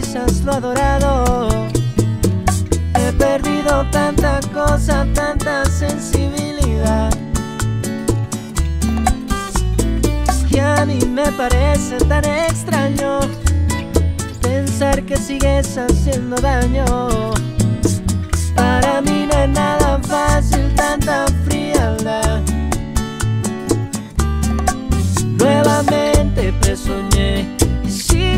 que matizas lo adorado. He perdido tanta cosa, tanta sensibilidad. Y a mí me parece tan extraño pensar que sigues haciendo daño. Para mí no es nada fácil tanta frialdad. Nuevamente presoñé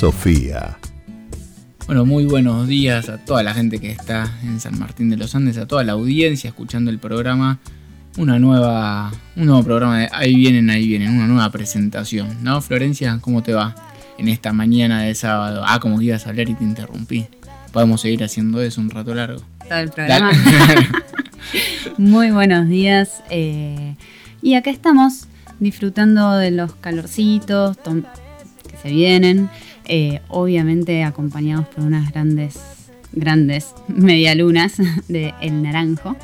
Sofía. Bueno, muy buenos días a toda la gente que está en San Martín de los Andes, a toda la audiencia escuchando el programa. Una nueva, un nuevo programa de Ahí vienen, ahí vienen, una nueva presentación, ¿no? Florencia, ¿cómo te va en esta mañana de sábado? Ah, como que ibas a hablar y te interrumpí. Podemos seguir haciendo eso un rato largo. Todo el programa. Muy buenos días. eh, y acá estamos disfrutando de los calorcitos que se vienen. Eh, obviamente acompañados por unas grandes, grandes medialunas de El Naranjo.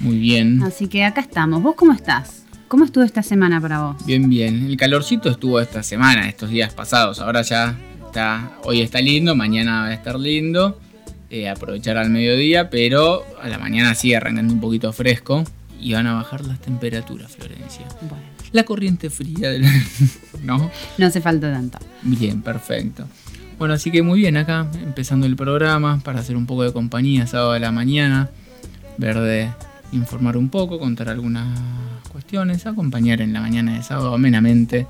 Muy bien. Así que acá estamos. ¿Vos cómo estás? ¿Cómo estuvo esta semana para vos? Bien, bien. El calorcito estuvo esta semana, estos días pasados. Ahora ya está, hoy está lindo, mañana va a estar lindo. Eh, aprovechar al mediodía, pero a la mañana sigue arrancando un poquito fresco y van a bajar las temperaturas, Florencia. Bueno, La corriente fría del... ¿No? no hace falta tanto. Bien, perfecto. Bueno, así que muy bien acá, empezando el programa para hacer un poco de compañía sábado de la mañana, ver de informar un poco, contar algunas cuestiones, acompañar en la mañana de sábado amenamente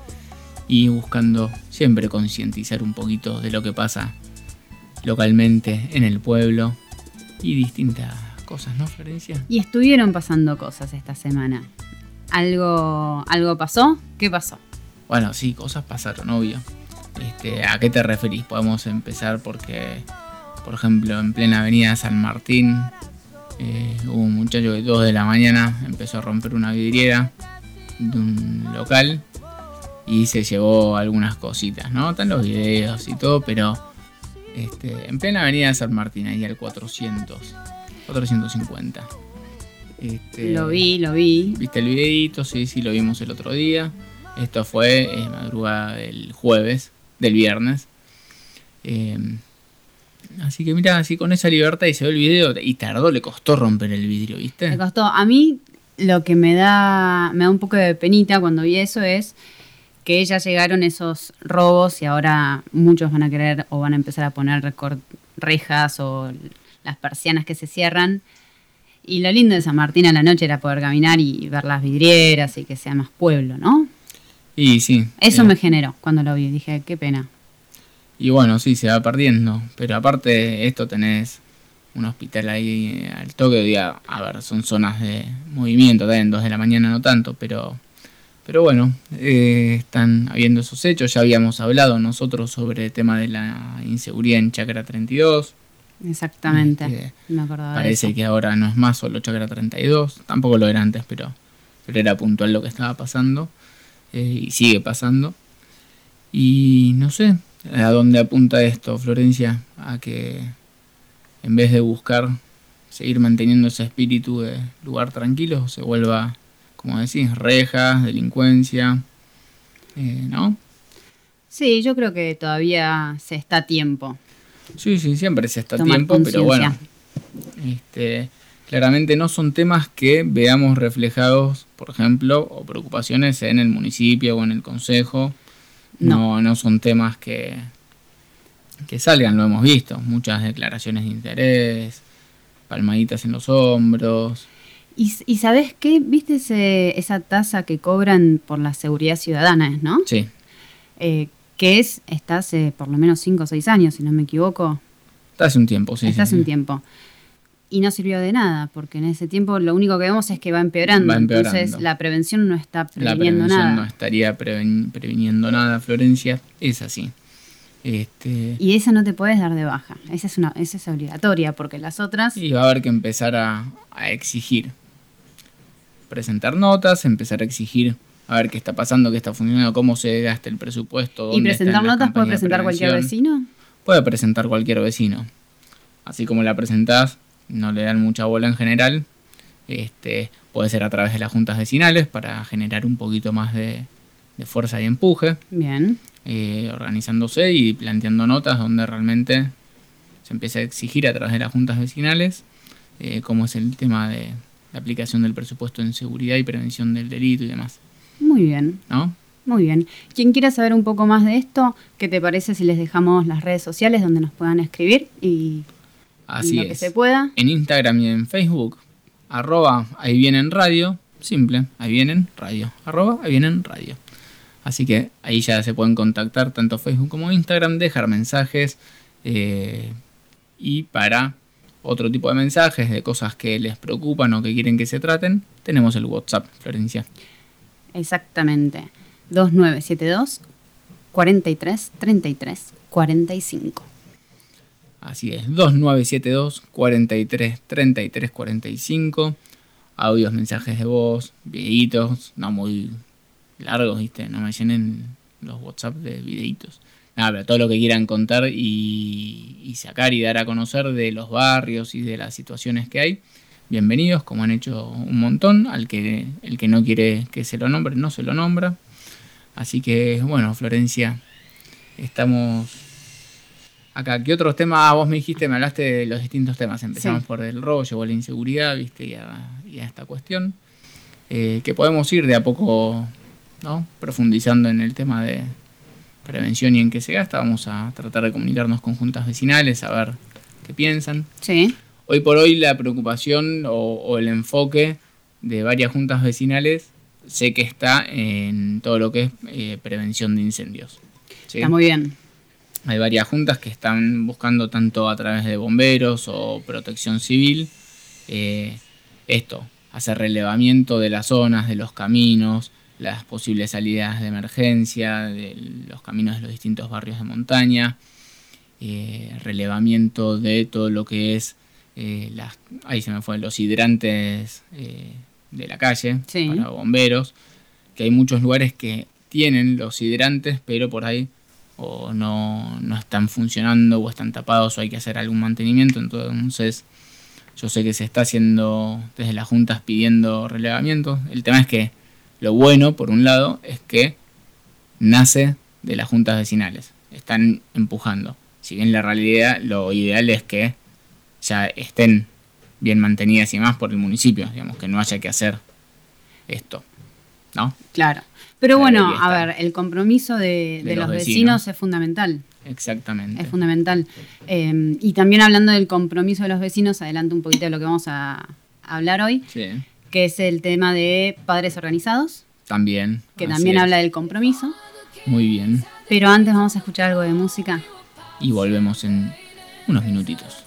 y buscando siempre concientizar un poquito de lo que pasa localmente en el pueblo y distintas cosas, ¿no, Florencia? Y estuvieron pasando cosas esta semana. ¿Algo, algo pasó? ¿Qué pasó? Bueno, sí, cosas pasaron, obvio. Este, ¿A qué te referís? Podemos empezar porque, por ejemplo, en plena avenida San Martín, eh, hubo un muchacho que 2 de la mañana empezó a romper una vidriera de un local y se llevó algunas cositas, ¿no? Están los videos y todo, pero este, en plena avenida San Martín, ahí al 400, 450. Este, Lo vi, lo vi. ¿Viste el videito? Sí, sí, lo vimos el otro día. Esto fue eh, madrugada del jueves, del viernes. Eh, así que mira, así con esa libertad y se ve el video y tardó, le costó romper el vidrio, ¿viste? costó. A mí lo que me da, me da un poco de penita cuando vi eso es que ya llegaron esos robos y ahora muchos van a querer o van a empezar a poner rejas o las persianas que se cierran. Y lo lindo de San Martín a la noche era poder caminar y ver las vidrieras y que sea más pueblo, ¿no? Y sí. Eso me generó cuando lo vi. Dije, qué pena. Y bueno, sí, se va perdiendo. Pero aparte de esto tenés un hospital ahí eh, al toque. Día, a ver, son zonas de movimiento, en dos de la mañana no tanto, pero, pero bueno, eh, están habiendo esos hechos. Ya habíamos hablado nosotros sobre el tema de la inseguridad en Chacra 32. Exactamente. Este, me acordaba de Parece eso. que ahora no es más solo Chacra 32. Tampoco lo era antes, pero, pero era puntual lo que estaba pasando. eh, y sigue pasando. Y no sé a dónde apunta esto, Florencia. A que en vez de buscar seguir manteniendo ese espíritu de lugar tranquilo, se vuelva, como decís, rejas, delincuencia. eh, ¿No? Sí, yo creo que todavía se está a tiempo. Sí, sí, siempre se está a Tomar tiempo, pero bueno. Este, claramente no son temas que veamos reflejados, por ejemplo, o preocupaciones en el municipio o en el consejo. No, no son temas que, que salgan, lo hemos visto. Muchas declaraciones de interés, palmaditas en los hombros. ¿Y, y sabes qué? ¿Viste ese- esa tasa que cobran por la seguridad ciudadana, no? Sí, Eh, que es, está hace por lo menos 5 o 6 años, si no me equivoco. está hace un tiempo, sí. está sí, hace un sí. tiempo. y no sirvió de nada, porque en ese tiempo lo único que vemos es que va empeorando. Va empeorando. Entonces la prevención no está La previniendo prevención nada. no estaría preven- previniendo nada, Florencia. Es así. Este, Y esa no te puedes dar de baja. Esa es, una, esa es obligatoria, porque las otras... y va a haber que empezar a, a exigir. Presentar notas, empezar a exigir a ver qué está pasando, qué está funcionando, cómo se gasta el presupuesto. ¿Y dónde presentar notas puede presentar cualquier vecino? Puede presentar cualquier vecino. Así como la presentás, no le dan mucha bola en general. Este, puede ser a través de las juntas vecinales para generar un poquito más de, de fuerza y empuje, Bien. eh, organizándose y planteando notas donde realmente se empieza a exigir a través de las juntas vecinales, eh, como es el tema de la aplicación del presupuesto en seguridad y prevención del delito y demás. Muy bien. ¿no? Muy bien. Quien quiera saber un poco más de esto, ¿qué te parece si les dejamos las redes sociales donde nos puedan escribir y, Así y lo es. que se pueda? en Instagram y en Facebook, arroba ahí vienen radio, simple, ahí vienen radio, arroba ahí vienen radio. Así que ahí ya se pueden contactar tanto Facebook como Instagram, dejar mensajes eh, y para otro tipo de mensajes de cosas que les preocupan o que quieren que se traten, tenemos el WhatsApp, Florencia. Exactamente. 2972 43 33 45. Así es, 2972 43 33 45. Audios, mensajes de voz, videitos, no muy largos, ¿viste? No me llenen los WhatsApp de videitos. Nada, pero todo lo que quieran contar y, y sacar y dar a conocer de los barrios y de las situaciones que hay. Bienvenidos, como han hecho un montón. Al que el que no quiere que se lo nombre, no se lo nombra. Así que, bueno, Florencia, estamos acá. ¿Qué otros temas? Ah, vos me dijiste, me hablaste de los distintos temas. Empezamos Sí. por el robo, llegó la inseguridad, ¿viste? Y a, y a esta cuestión. Eh, que podemos ir de a poco, ¿no? Profundizando en el tema de prevención y en qué se gasta. Vamos a tratar de comunicarnos con juntas vecinales, a ver qué piensan. Sí. Hoy por hoy la preocupación o, o el enfoque de varias juntas vecinales sé que está en todo lo que es eh, prevención de incendios. ¿sí? Está muy bien. Hay varias juntas que están buscando tanto a través de bomberos o protección civil eh, esto, hacer relevamiento de las zonas, de los caminos, las posibles salidas de emergencia, de los caminos de los distintos barrios de montaña, eh, relevamiento de todo lo que es eh, las, ahí se me fue, los hidrantes eh, de la calle Sí. para bomberos, que hay muchos lugares que tienen los hidrantes, pero por ahí o no, no están funcionando o están tapados o hay que hacer algún mantenimiento. Entonces, yo sé que se está haciendo desde las juntas pidiendo relevamiento. El tema es que lo bueno, por un lado, es que nace de las juntas vecinales. Están empujando. Si bien la realidad, lo ideal es que ya estén bien mantenidas y más por el municipio, digamos, que no haya que hacer esto. ¿No? Claro. Pero Claro, bueno, a ver, el compromiso de, De de los los vecinos. vecinos es fundamental. Exactamente. Es fundamental. Eh, y también hablando del compromiso de los vecinos, adelanto un poquito de lo que vamos a hablar hoy, Sí, que es el tema de padres organizados, también. que también es. habla del compromiso. Muy bien. Pero antes vamos a escuchar algo de música. Y volvemos en unos minutitos.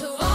To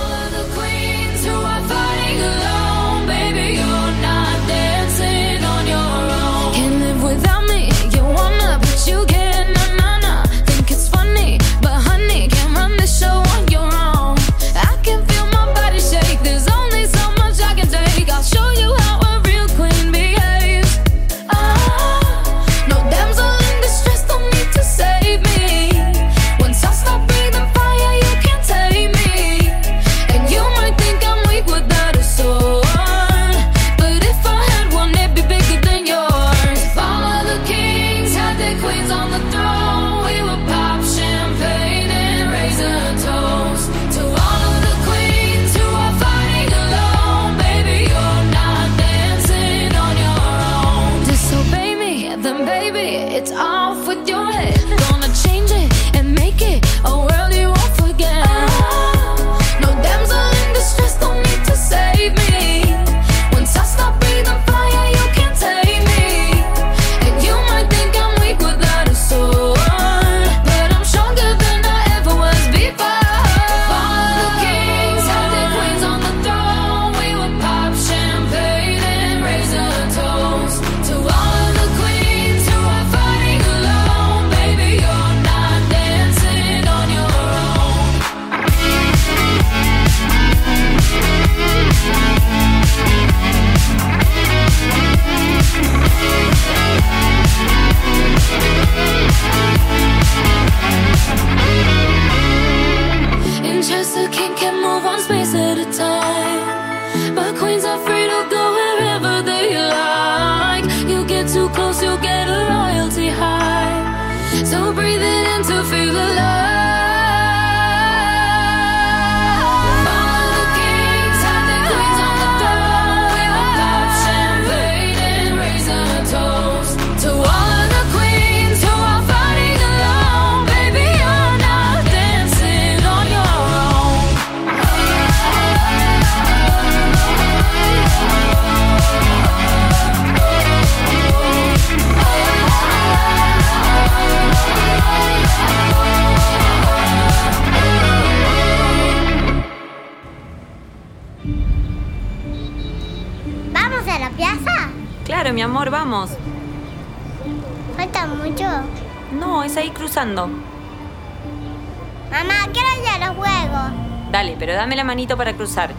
para cruzar.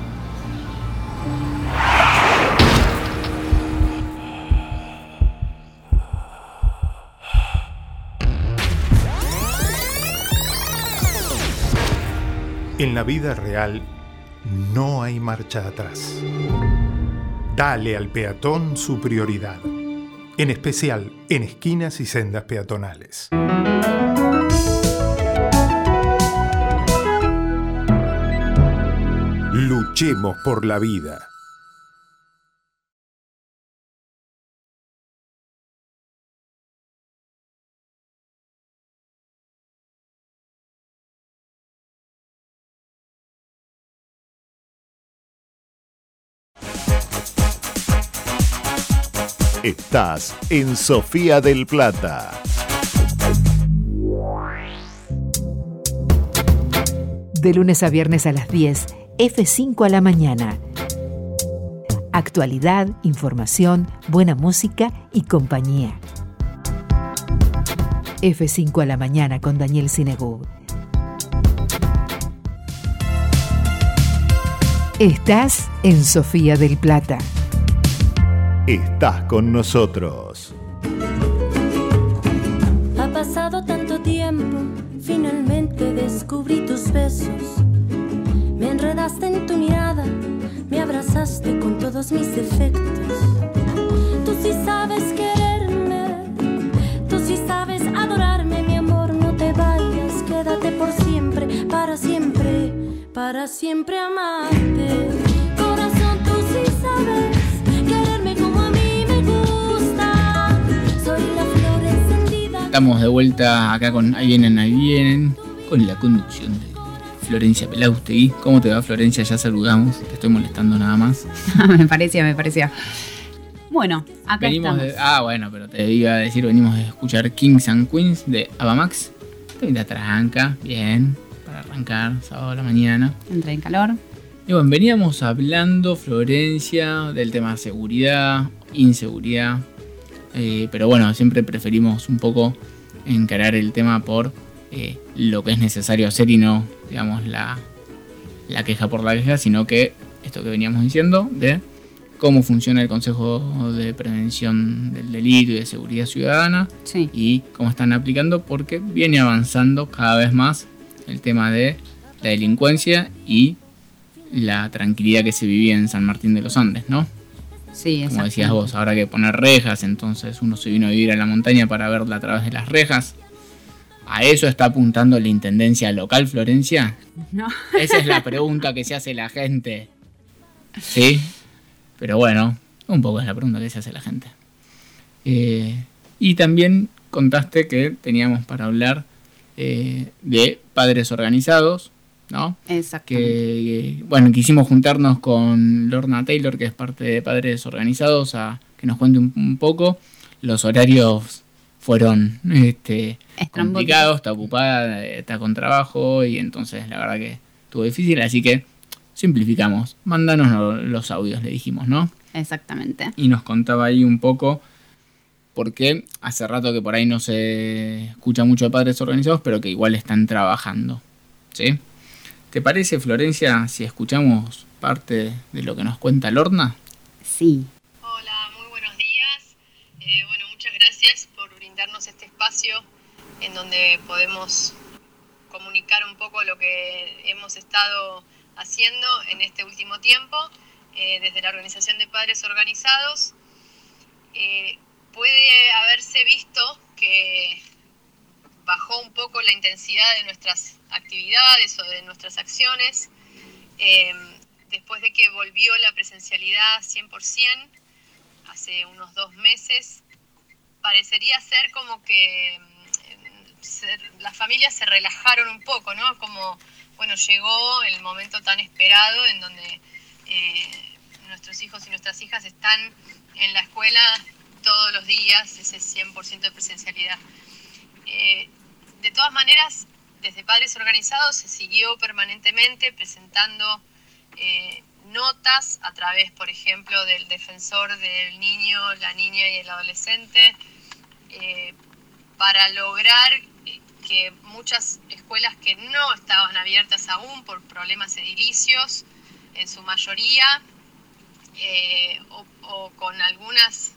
En la vida real no hay marcha atrás. Dale al peatón su prioridad, en especial en esquinas y sendas peatonales. Luchemos por la vida. Estás en Sofía del Plata. De lunes a viernes a las 10, F5 a la mañana. Actualidad, información, buena música y compañía. F5 a la mañana con Daniel Sinegú. Estás en Sofía del Plata. Estás con nosotros. Enredaste en tu mirada, me abrazaste con todos mis defectos. Tú sí sabes quererme, tú sí sabes adorarme, mi amor, no te vayas, quédate por siempre, para siempre, para siempre amarte. Corazón, tú sí sabes. Estamos de vuelta acá con Ahí vienen, ahí vienen, con la conducción Florencia Pelaustegui. ¿Cómo te va, Florencia? Ya saludamos, te estoy molestando nada más. me parecía, me parecía. Bueno, acá Venimos estamos. de, ah, bueno, pero te iba a decir, venimos de escuchar Kings and Queens de Abamax. Te tranca, bien, para arrancar sábado a la mañana. Entra en calor. Y bueno, veníamos hablando, Florencia, del tema seguridad, inseguridad. eh, pero bueno, siempre preferimos un poco encarar el tema por eh, lo que es necesario hacer y no, digamos, la, la queja por la queja, sino que esto que veníamos diciendo de cómo funciona el Consejo de Prevención del Delito y de Seguridad Ciudadana Sí. y cómo están aplicando, porque viene avanzando cada vez más el tema de la delincuencia y la tranquilidad que se vivía en San Martín de los Andes, ¿no? Sí, Como decías vos, ahora hay que poner rejas, entonces uno se vino a vivir a la montaña para verla a través de las rejas. ¿A eso está apuntando la Intendencia local, Florencia? No. Esa es la pregunta que se hace la gente. ¿Sí? Pero bueno, un poco es la pregunta que se hace la gente. Eh, y también contaste que teníamos para hablar eh, de padres organizados, ¿no? Exactamente. que bueno quisimos juntarnos con Lorna Taylor que es parte de Padres Organizados a que nos cuente un, un poco los horarios fueron este, complicados está ocupada está con trabajo y entonces la verdad que estuvo difícil así que simplificamos mándanos lo- los audios le dijimos no Exactamente. y nos contaba ahí un poco porque hace rato que por ahí no se escucha mucho de padres organizados, pero que igual están trabajando. ¿Sí? ¿Te parece, Florencia, si escuchamos parte de lo que nos cuenta Lorna? Sí. Hola, muy buenos días. Eh, bueno, muchas gracias por brindarnos este espacio en donde podemos comunicar un poco lo que hemos estado haciendo en este último tiempo eh, desde la Organización de Padres Organizados. Eh, puede haberse visto que bajó un poco la intensidad de nuestras actividades o de nuestras acciones eh, después de que volvió la presencialidad 100% hace unos dos meses, parecería ser como que mm, se- las familias se relajaron un poco, ¿no? Como, bueno, llegó el momento tan esperado en donde eh, nuestros hijos y nuestras hijas están en la escuela todos los días, ese 100% de presencialidad. Eh, de todas maneras, desde Padres Organizados se siguió permanentemente presentando eh, notas a través, por ejemplo, del defensor del niño, la niña y el adolescente, eh, para lograr que muchas escuelas que no estaban abiertas aún por problemas edilicios, en su mayoría, eh, o, con algunas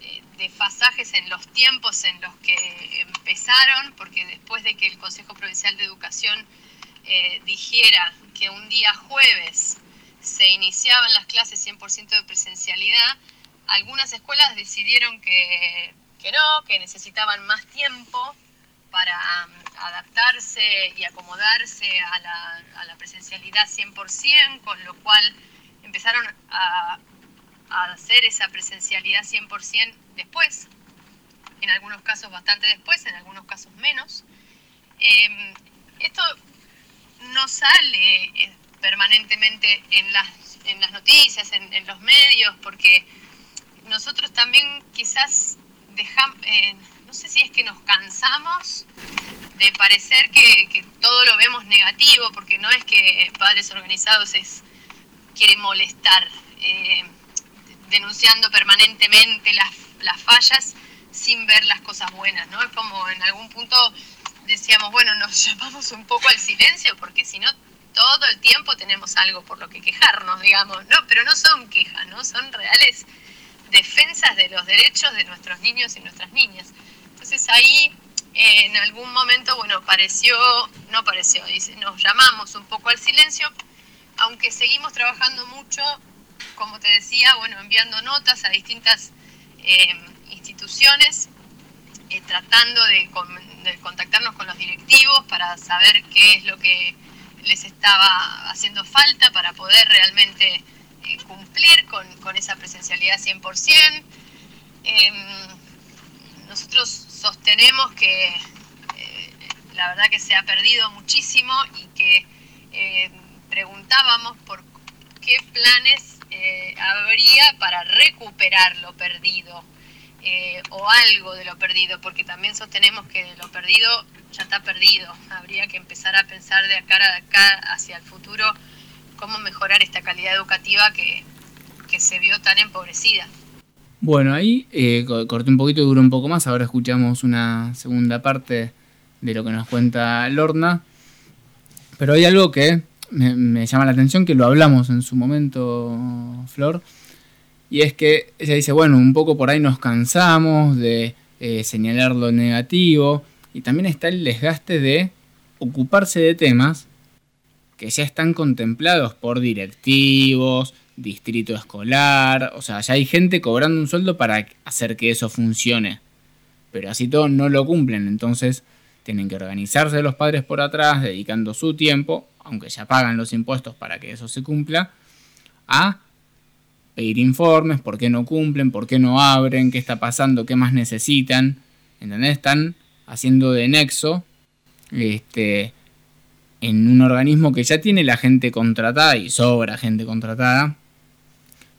eh, desfasajes en los tiempos en los que empezaron, porque después de que el Consejo Provincial de Educación eh, dijera que un día jueves se iniciaban las clases 100% de presencialidad, algunas escuelas decidieron que, que no, que necesitaban más tiempo para um, adaptarse y acomodarse a la, a la presencialidad 100%, con lo cual empezaron a, hacer esa presencialidad 100% después, en algunos casos bastante después, en algunos casos menos. Eh, esto no sale eh, permanentemente en las, en las noticias, en, los medios, porque nosotros también quizás dejamos, eh, no sé si es que nos cansamos de parecer que, todo lo vemos negativo, porque no es que Padres Organizados es, quiere molestar, eh, denunciando permanentemente las, las fallas sin ver las cosas buenas, ¿no? Es como en algún punto decíamos, bueno, nos llamamos un poco al silencio, porque si no, todo el tiempo tenemos algo por lo que quejarnos, digamos, no, pero no son quejas, ¿no? Son reales defensas de los derechos de nuestros niños y nuestras niñas. Entonces ahí eh, en algún momento, bueno, pareció, no pareció, dice, nos llamamos un poco al silencio, aunque seguimos trabajando mucho, como te decía, bueno, enviando notas a distintas eh, instituciones, eh, tratando de, con, de, contactarnos con los directivos para saber qué es lo que les estaba haciendo falta para poder realmente eh, cumplir con, con, esa presencialidad 100%. Eh, nosotros sostenemos que eh, la verdad que se ha perdido muchísimo y que eh, preguntábamos por qué planes habría para recuperar lo perdido o algo de lo perdido, porque también sostenemos que lo perdido ya está perdido. Habría que empezar a pensar de acá, de acá hacia el futuro cómo mejorar esta calidad educativa que, se vio tan empobrecida. Bueno, ahí eh, corté un poquito y duró un poco más. Ahora escuchamos una segunda parte de lo que nos cuenta Lorna. Pero hay algo que me, me llama la atención, que lo hablamos en su momento, Flor. Y es que ella dice, bueno, un poco por ahí nos cansamos de eh, señalar lo negativo. Y también está el desgaste de ocuparse de temas que ya están contemplados por directivos, distrito escolar, o sea, ya hay gente cobrando un sueldo para hacer que eso funcione. Pero así todo no lo cumplen, entonces tienen que organizarse los padres por atrás, dedicando su tiempo, aunque ya pagan los impuestos para que eso se cumpla, a pedir informes, por qué no cumplen, por qué no abren, qué está pasando, qué más necesitan. ¿Entendés? Están haciendo de nexo este, en un organismo que ya tiene la gente contratada y sobra gente contratada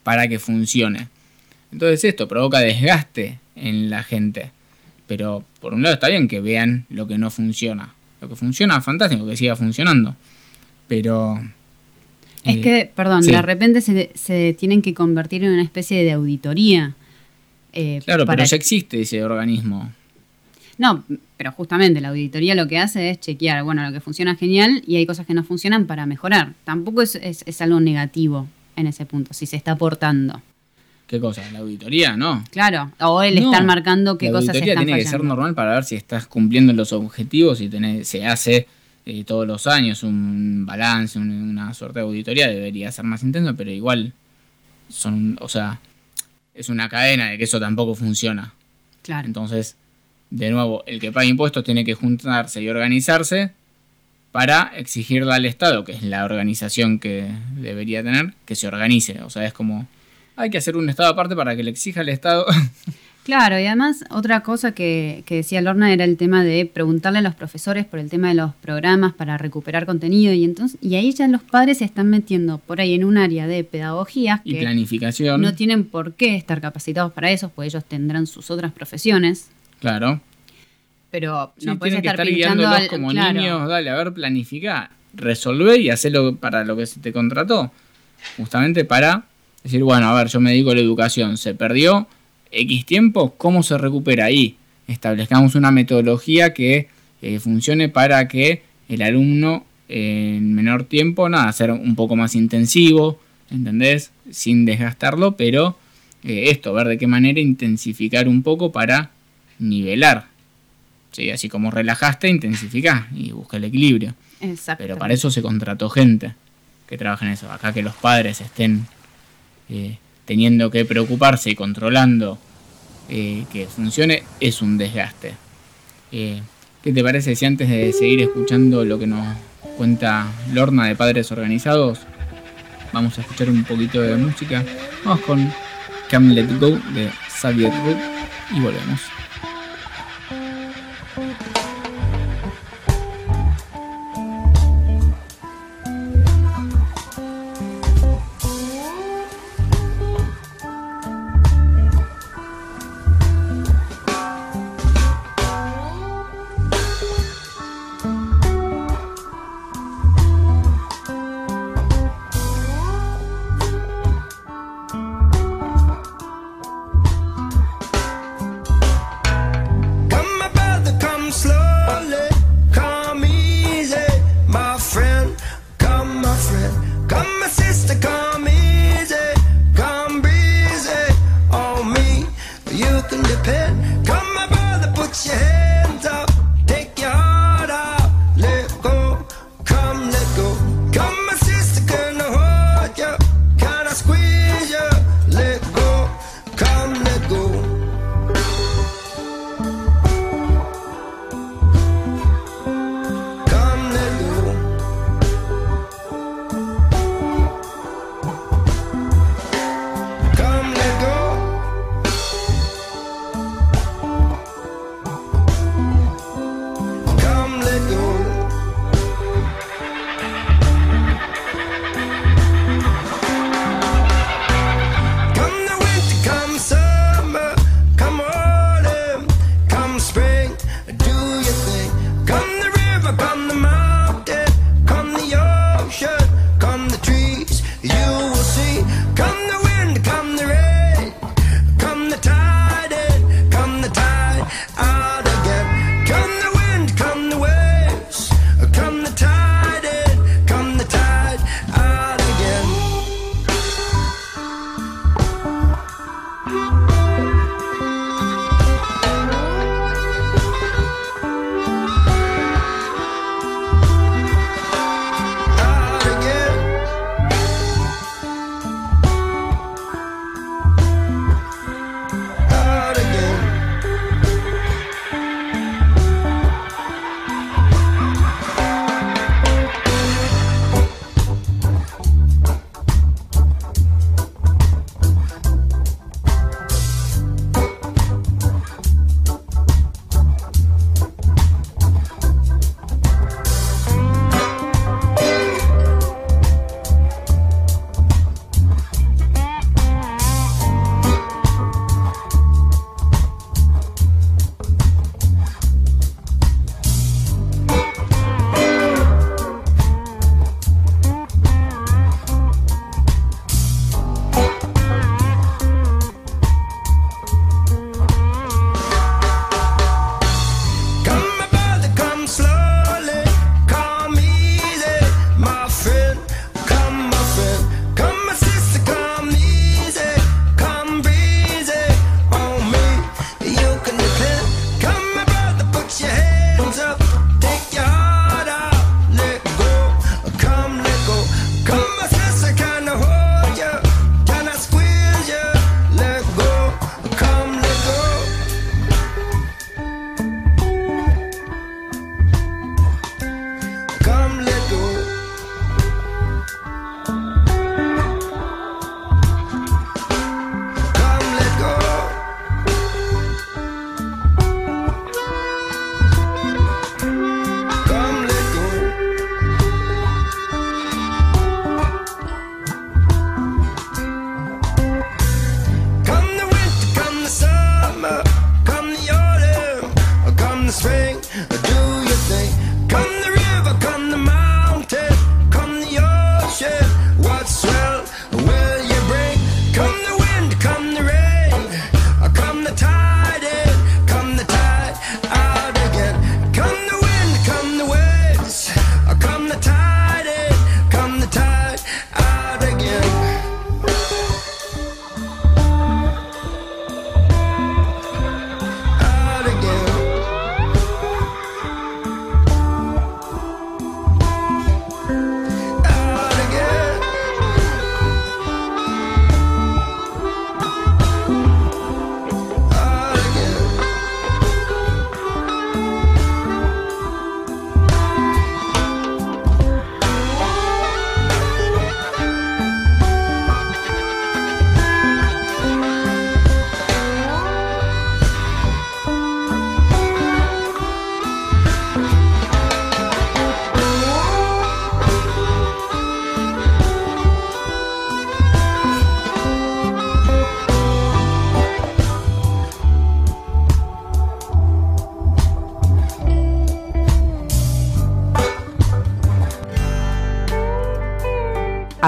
para que funcione. Entonces esto provoca desgaste en la gente. Pero por un lado está bien que vean lo que no funciona. Lo que funciona, fantástico, que siga funcionando. Pero... Es eh, que, perdón, sí. de repente se, se, tienen que convertir en una especie de auditoría. Eh, claro, pero ya existe ese organismo. No, pero justamente la auditoría lo que hace es chequear, bueno, lo que funciona genial y hay cosas que no funcionan para mejorar. Tampoco es, es, es algo negativo en ese punto, si se está aportando. ¿Qué cosa? ¿La auditoría? No. Claro, o el no, estar marcando qué cosas están La auditoría tiene fallando. que ser normal para ver si estás cumpliendo los objetivos y tenés, se hace eh, todos los años un balance, un, una suerte de auditoría, debería ser más intenso, pero igual son, o sea, es una cadena de que eso tampoco funciona. Claro. Entonces, de nuevo, el que paga impuestos tiene que juntarse y organizarse para exigirle al Estado, que es la organización que debería tener, que se organice. O sea, es como, hay que hacer un Estado aparte para que le exija al Estado. Claro, y además otra cosa que, que, decía Lorna era el tema de preguntarle a los profesores por el tema de los programas para recuperar contenido y entonces y ahí ya los padres se están metiendo por ahí en un área de pedagogía y planificación. No tienen por qué estar capacitados para eso, pues ellos tendrán sus otras profesiones. Claro. Pero sí, no puedes estar, estar guiándolos al, como claro. niños, dale, a ver, planificar. resolver y hacerlo para lo que se te contrató. Justamente para decir, bueno, a ver, yo me dedico a la educación, se perdió X tiempo, ¿cómo se recupera ahí? Establezcamos una metodología que eh, funcione para que el alumno en menor tiempo, nada, ser un poco más intensivo, ¿entendés? Sin desgastarlo, pero eh, esto, ver de qué manera intensificar un poco para nivelar. ¿sí? Así como relajaste, intensifica y busca el equilibrio. Exacto. Pero para eso se contrató gente que trabaja en eso. Acá que los padres estén eh, teniendo que preocuparse y controlando eh, que funcione es un desgaste. Eh, ¿Qué te parece si antes de seguir escuchando lo que nos cuenta Lorna de Padres Organizados, vamos a escuchar un poquito de música? Vamos con Come Let Go de Xavier Root y volvemos.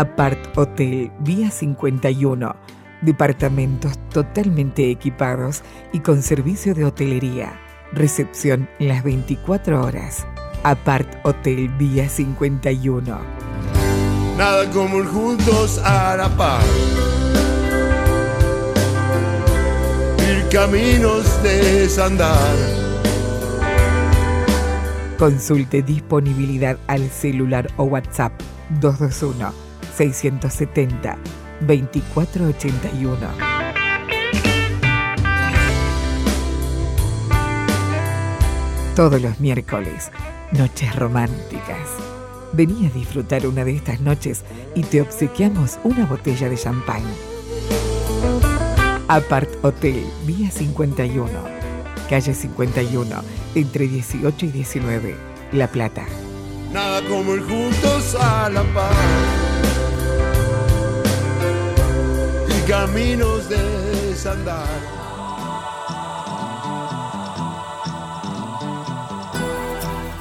Apart Hotel Vía 51. Departamentos totalmente equipados y con servicio de hotelería. Recepción las 24 horas. Apart Hotel Vía 51. Nada como ir juntos a la par. Ir caminos de desandar. Consulte disponibilidad al celular o WhatsApp 221 670 2481. Todos los miércoles, noches románticas. Vení a disfrutar una de estas noches y te obsequiamos una botella de champán. Apart Hotel, Vía 51, calle 51, entre 18 y 19, La Plata. Nada como ir juntos a la paz. Caminos de desandar.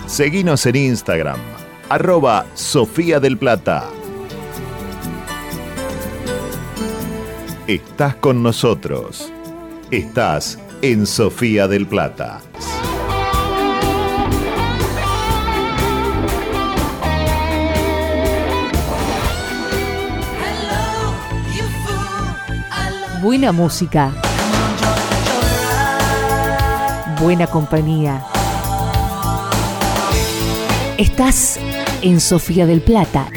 Seguinos en Instagram, arroba Sofía del Plata. Estás con nosotros. Estás en Sofía del Plata. Buena música. Buena compañía. Estás en Sofía del Plata.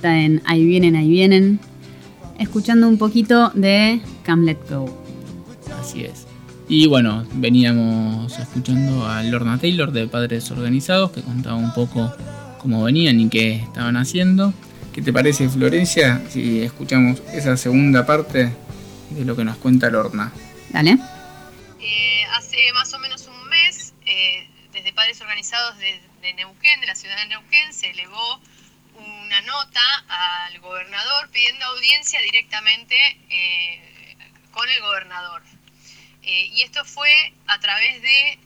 Vuelta en Ahí vienen, ahí vienen, escuchando un poquito de Come Let Go. Así es. Y bueno, veníamos escuchando a Lorna Taylor de Padres Organizados, que contaba un poco cómo venían y qué estaban haciendo. ¿Qué te parece, Florencia, si escuchamos esa segunda parte de lo que nos cuenta Lorna? Dale. Eh, hace más o menos un mes, eh, desde Padres Organizados de, de Neuquén, de la ciudad de Neuquén, se elevó una nota al gobernador pidiendo audiencia directamente eh, con el gobernador. Eh, y esto fue a través de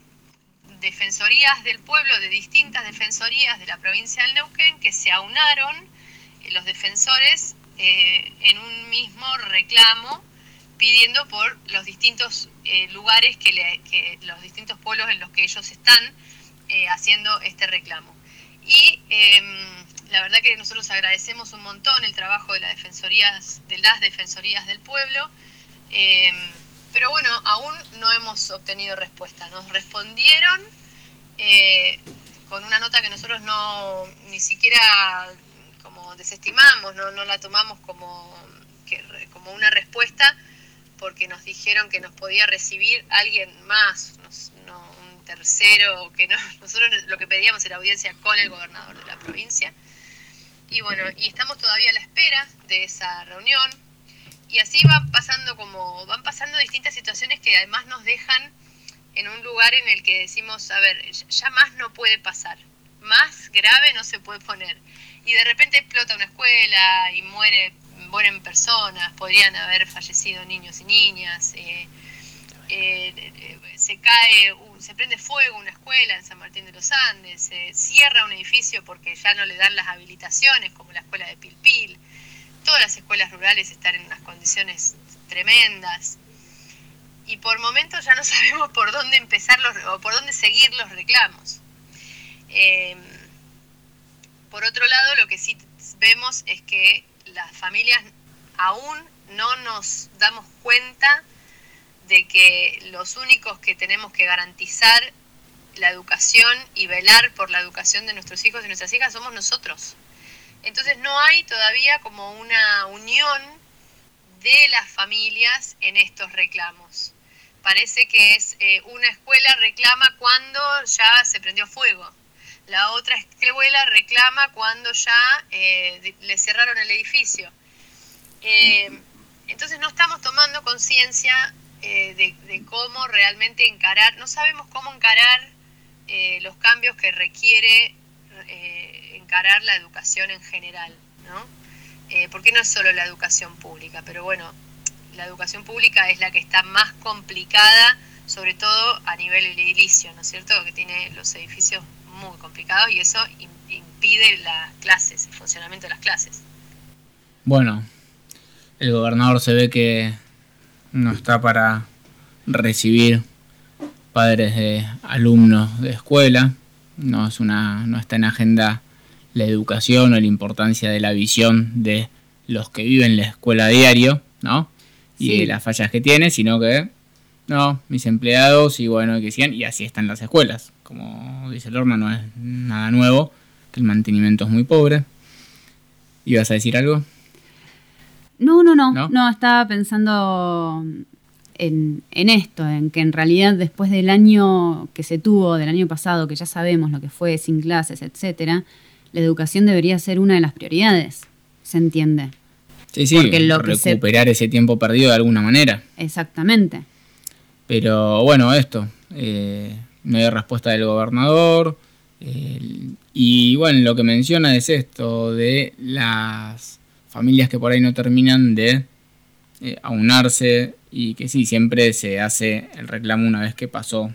defensorías del pueblo, de distintas defensorías de la provincia del Neuquén, que se aunaron eh, los defensores en un mismo reclamo pidiendo por los distintos lugares, que, le- que los distintos pueblos en los que ellos están haciendo este reclamo. Y em, la verdad que nosotros agradecemos un montón el trabajo de, las defensorías, de las defensorías del pueblo, em, pero bueno, aún no hemos obtenido respuesta. Nos respondieron eh, con una nota que nosotros no ni siquiera como desestimamos, no, no la tomamos como, como una respuesta porque nos dijeron que nos podía recibir alguien más, nos- no, un tercero, que no, nosotros lo que pedíamos era audiencia con el gobernador de la provincia. Y bueno, y estamos todavía a la espera de esa reunión. Y así van pasando como, van pasando distintas situaciones que además nos dejan en un lugar en el que decimos, a ver, ya más no puede pasar, más grave no se puede poner. Y de repente explota una escuela y muere, mueren personas, podrían haber fallecido niños y niñas, eh, eh, eh, se cae, se prende fuego una escuela en San Martín de los Andes, se cierra un edificio porque ya no le dan las habilitaciones, como la escuela de Pilpil. Todas las escuelas rurales están en unas condiciones tremendas. Y por momentos ya no sabemos por dónde empezar los, o por dónde seguir los reclamos. Eh, por otro lado, lo que sí vemos es que las familias aún no nos damos cuenta de que los únicos que tenemos que garantizar la educación y velar por la educación de nuestros hijos y nuestras hijas somos nosotros. Entonces no hay todavía como una unión de las familias en estos reclamos. Parece que es eh, una escuela reclama cuando ya se prendió fuego, la otra escuela reclama cuando ya eh, le cerraron el edificio. Eh, entonces no estamos tomando conciencia de, de, cómo realmente encarar, no sabemos cómo encarar los cambios que requiere encarar la educación en general, ¿no? porque no es solo la educación pública, pero bueno, la educación pública es la que está más complicada, sobre todo a nivel edilicio, ¿no es cierto? Que tiene los edificios muy complicados y eso impide las clases, el funcionamiento de las clases. Bueno, el gobernador se ve que no está para recibir padres de alumnos de escuela, no es una no está en agenda la educación o la importancia de la visión de los que viven la escuela a diario, ¿no? y las fallas que tiene, sino que no, mis empleados y bueno, que sigan, y así están las escuelas. Como dice Lorna, no es nada nuevo, que el mantenimiento es muy pobre. ¿Ibas a decir algo? No, no, no, no, estaba pensando en, en, esto, en que en realidad después del año que se tuvo, del año pasado, que ya sabemos lo que fue sin clases, etcétera, la educación debería ser una de las prioridades, se entiende. Sí, sí, recuperar ese tiempo perdido de alguna manera. Exactamente. Pero bueno, esto, eh, no hay respuesta del gobernador. Eh, y bueno, lo que menciona es esto de las familias que por ahí no terminan de eh, aunarse y que sí, siempre se hace el reclamo una vez que pasó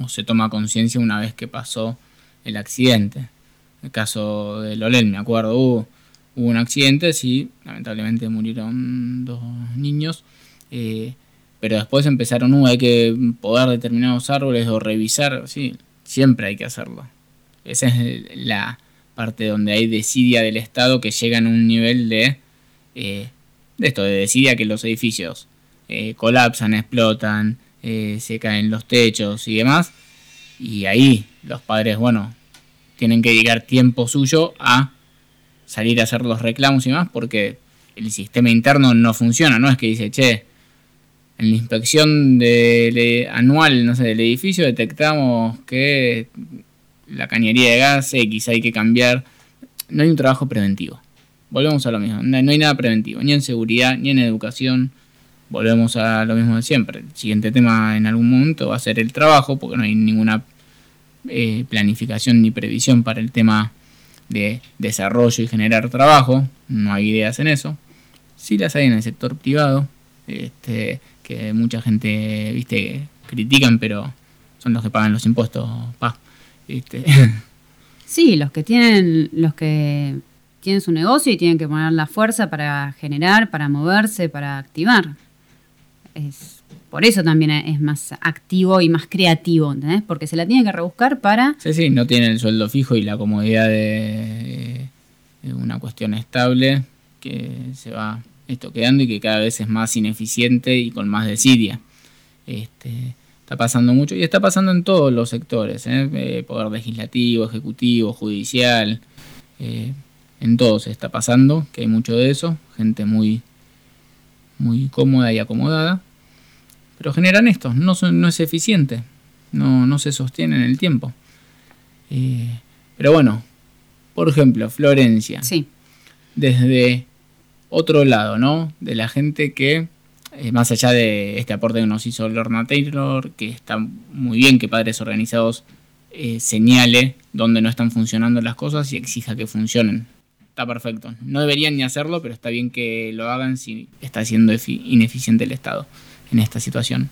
o se toma conciencia una vez que pasó el accidente. El caso de Lolel, me acuerdo, hubo hubo un accidente, sí, lamentablemente murieron dos niños, eh, pero después empezaron, uh, hay que poder determinados árboles o revisar, sí, siempre hay que hacerlo. Esa es la parte donde hay desidia del Estado que llegan a un nivel de, eh, de esto, de desidia que los edificios eh, colapsan, explotan, se caen los techos y demás, y ahí los padres, bueno, tienen que dedicar tiempo suyo a salir a hacer los reclamos y más porque el sistema interno no funciona, no es que dice, che, en la inspección de, anual no sé, del edificio detectamos que la cañería de gas X hay que cambiar. No hay un trabajo preventivo. Volvemos a lo mismo. No hay nada preventivo, ni en seguridad, ni en educación. Volvemos a lo mismo de siempre. El siguiente tema en algún momento va a ser el trabajo, porque no hay ninguna eh, planificación ni previsión para el tema de desarrollo y generar trabajo, no hay ideas en eso. Sí las hay en el sector privado, este, que mucha gente, viste, critican, pero son los que pagan los impuestos. Este. Sí, los que tienen, los que tienen su negocio y tienen que poner la fuerza para generar, para moverse, para activar. Es, por eso también es más activo y más creativo, ¿entendés? Porque se la tiene que rebuscar para... Sí, sí, no tiene el sueldo fijo y la comodidad de, una cuestión estable que se va esto quedando y que cada vez es más ineficiente y con más desidia. Este, está pasando mucho y está pasando en todos los sectores, ¿eh? Eh, poder legislativo, ejecutivo, judicial, eh, en todos está pasando, que hay mucho de eso, gente muy, muy cómoda y acomodada pero generan esto, no, no es eficiente, no, no, se sostiene en el tiempo. Eh, pero bueno, por ejemplo, Florencia. Sí. Desde otro lado, ¿no? De la gente que, eh, más allá de este aporte que nos hizo Lorna Taylor, que está muy bien que padres organizados eh, señale dónde no están funcionando las cosas y exija que funcionen. Está perfecto. No deberían ni hacerlo, pero está bien que lo hagan si está siendo ineficiente el Estado en esta situación.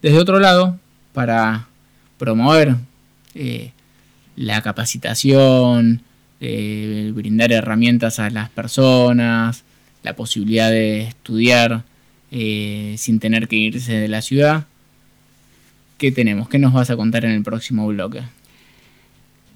Desde otro lado, para promover eh, la capacitación, brindar herramientas a las personas, la posibilidad de estudiar eh, sin tener que irse de la ciudad. ¿Qué tenemos? ¿Qué nos vas a contar en el próximo bloque?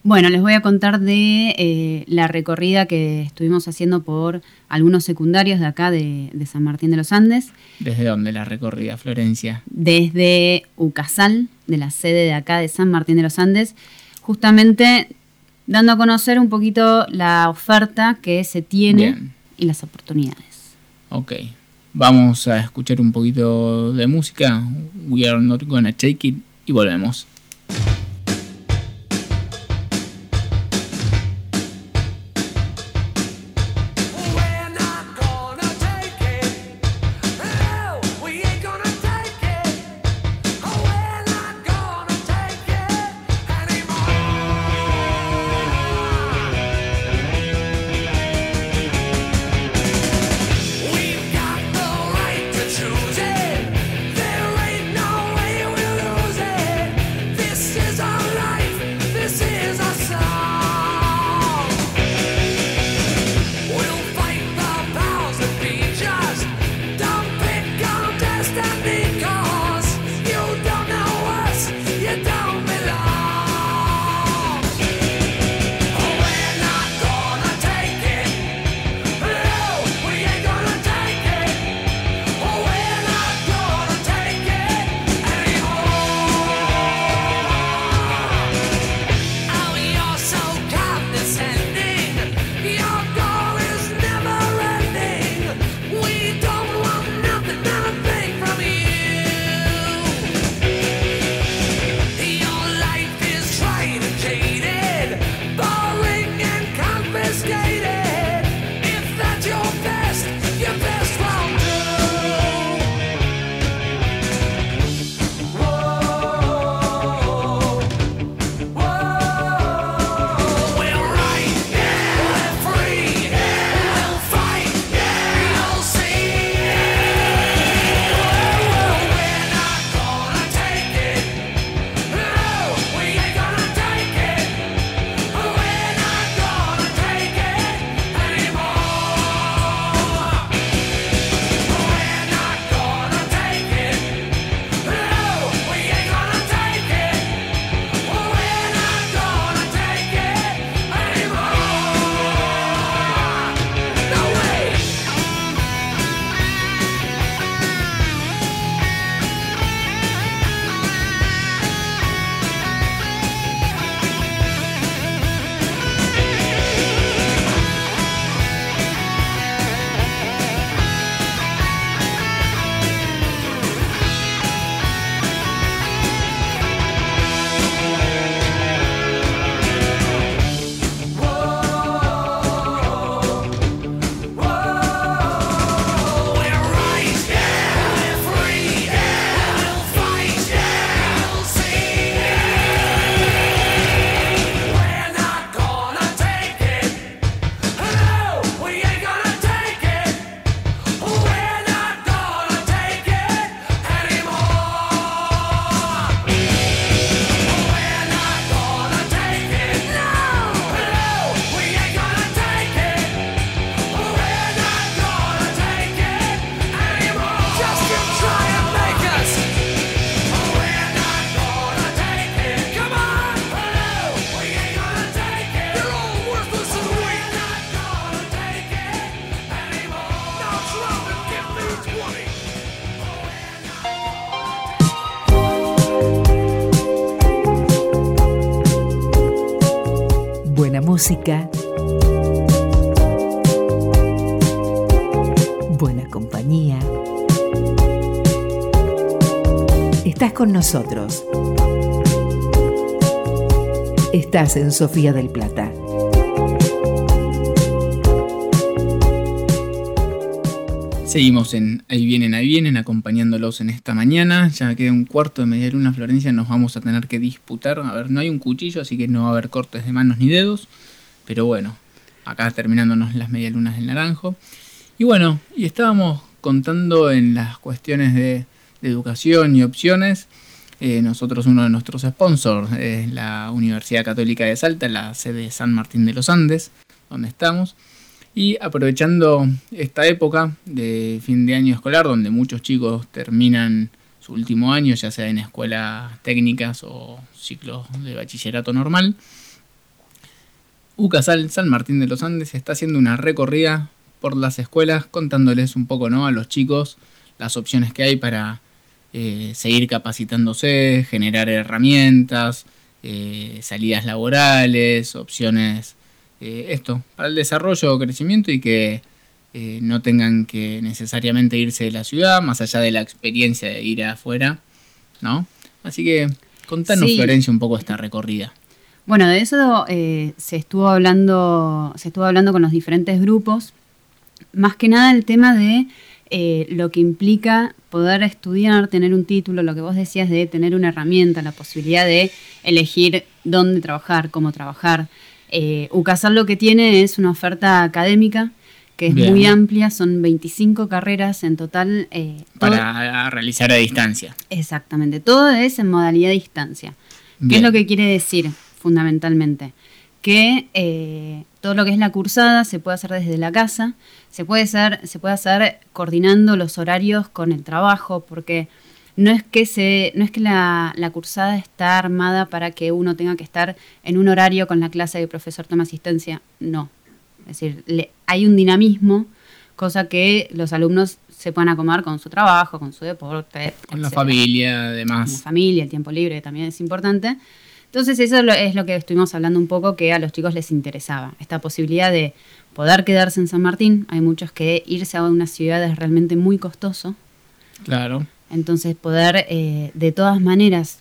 Bueno, les voy a contar de eh, la recorrida que estuvimos haciendo por algunos secundarios de acá de, San Martín de los Andes. ¿Desde dónde la recorrida, Florencia? Desde Ucasal, de la sede de acá de San Martín de los Andes, justamente dando a conocer un poquito la oferta que se tiene y las oportunidades. Ok, Vamos a escuchar un poquito de música. We are not gonna take it y volvemos. Buena música. Buena compañía. Estás con nosotros. Estás en Sofía del Plata. Seguimos en Ahí vienen, ahí vienen, acompañándolos en esta mañana. Ya queda un cuarto de media luna, Florencia, nos vamos a tener que disputar. A ver, no hay un cuchillo, así que no va a haber cortes de manos ni dedos. Pero bueno, acá terminándonos las medialunas del naranjo. Y bueno, y estábamos contando en las cuestiones de, educación y opciones. Eh, nosotros, uno de nuestros sponsors es la Universidad Católica de Salta, la sede de San Martín de los Andes, donde estamos. Y aprovechando esta época de fin de año escolar, donde muchos chicos terminan su último año, ya sea en escuelas técnicas o ciclos de bachillerato normal, UCASAL San Martín de los Andes está haciendo una recorrida por las escuelas contándoles un poco ¿no? a los chicos las opciones que hay para eh, seguir capacitándose, generar herramientas, eh, salidas laborales, opciones, eh, esto, para el desarrollo, crecimiento y que eh, no tengan que necesariamente irse de la ciudad, más allá de la experiencia de ir afuera, ¿no? Así que contanos, Sí. Florencia, un poco esta recorrida. Bueno, de eso eh, se estuvo hablando, se estuvo hablando con los diferentes grupos. Más que nada el tema de eh, lo que implica poder estudiar, tener un título, lo que vos decías de tener una herramienta, la posibilidad de elegir dónde trabajar, cómo trabajar. Eh, UCASAL lo que tiene es una oferta académica que es Bien. muy amplia, son 25 carreras en total. eh, todo- Para realizar a distancia. Exactamente, todo es en modalidad de distancia. ¿Qué es lo que quiere decir fundamentalmente? Que eh, todo lo que es la cursada se puede hacer desde la casa, se puede hacer, se puede hacer coordinando los horarios con el trabajo, porque no es que se, no es que la, la cursada está armada para que uno tenga que estar en un horario con la clase de profesor toma asistencia, no. Es decir, le- hay un dinamismo, cosa que los alumnos se puedan acomodar con su trabajo, con su deporte, Con la familia, con la además. familia, el tiempo libre que también es importante. Entonces eso es lo que estuvimos hablando un poco que a los chicos les interesaba, esta posibilidad de poder quedarse en San Martín. Hay muchos que irse a una ciudad es realmente muy costoso, Claro. Entonces poder eh, de todas maneras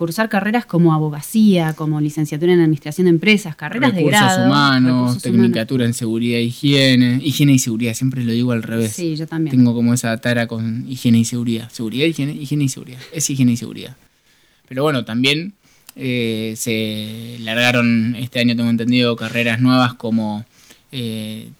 cursar carreras como abogacía, como licenciatura en administración de empresas, carreras de grado, humanos, recursos tecnicatura en seguridad e higiene. Higiene y seguridad, siempre lo digo al revés. Sí, yo también. Tengo como esa tara con higiene y seguridad. Seguridad, higiene, higiene y seguridad. Es higiene y seguridad. Pero bueno, también eh, se largaron este año, tengo entendido, carreras nuevas como eh,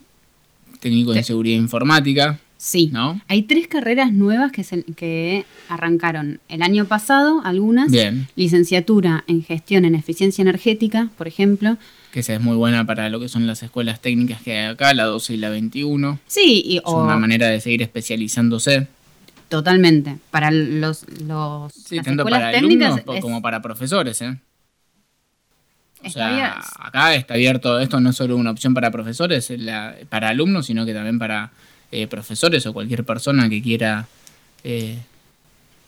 técnico en seguridad informática. Sí, ¿No? hay tres carreras nuevas que, se- que arrancaron el año pasado, algunas. Bien. Licenciatura en gestión en eficiencia energética, por ejemplo. Que esa es muy buena para lo que son las escuelas técnicas que hay acá, la 12 y la 21. Sí, y, Es o- una manera de seguir especializándose. totalmente. Para los, los Sí, las tanto escuelas para técnicas alumnos es- como para profesores, ¿eh? O Está sea, bien. acá está abierto, esto no es solo una opción para profesores, la- para alumnos, sino que también para eh, profesores o cualquier persona que quiera eh,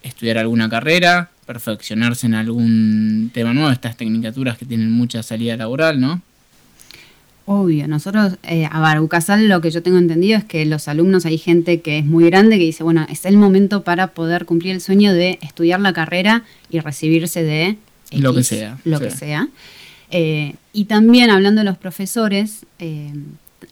estudiar alguna carrera, perfeccionarse en algún tema nuevo, estas tecnicaturas que tienen mucha salida laboral, ¿no? Obvio, nosotros, eh, a ver, UCASAL lo que yo tengo entendido es que los alumnos, hay gente que es muy grande que dice, bueno, es el momento para poder cumplir el sueño de estudiar la carrera y recibirse de Lo que sea, Lo que sea. Eh, y también hablando de los profesores, eh,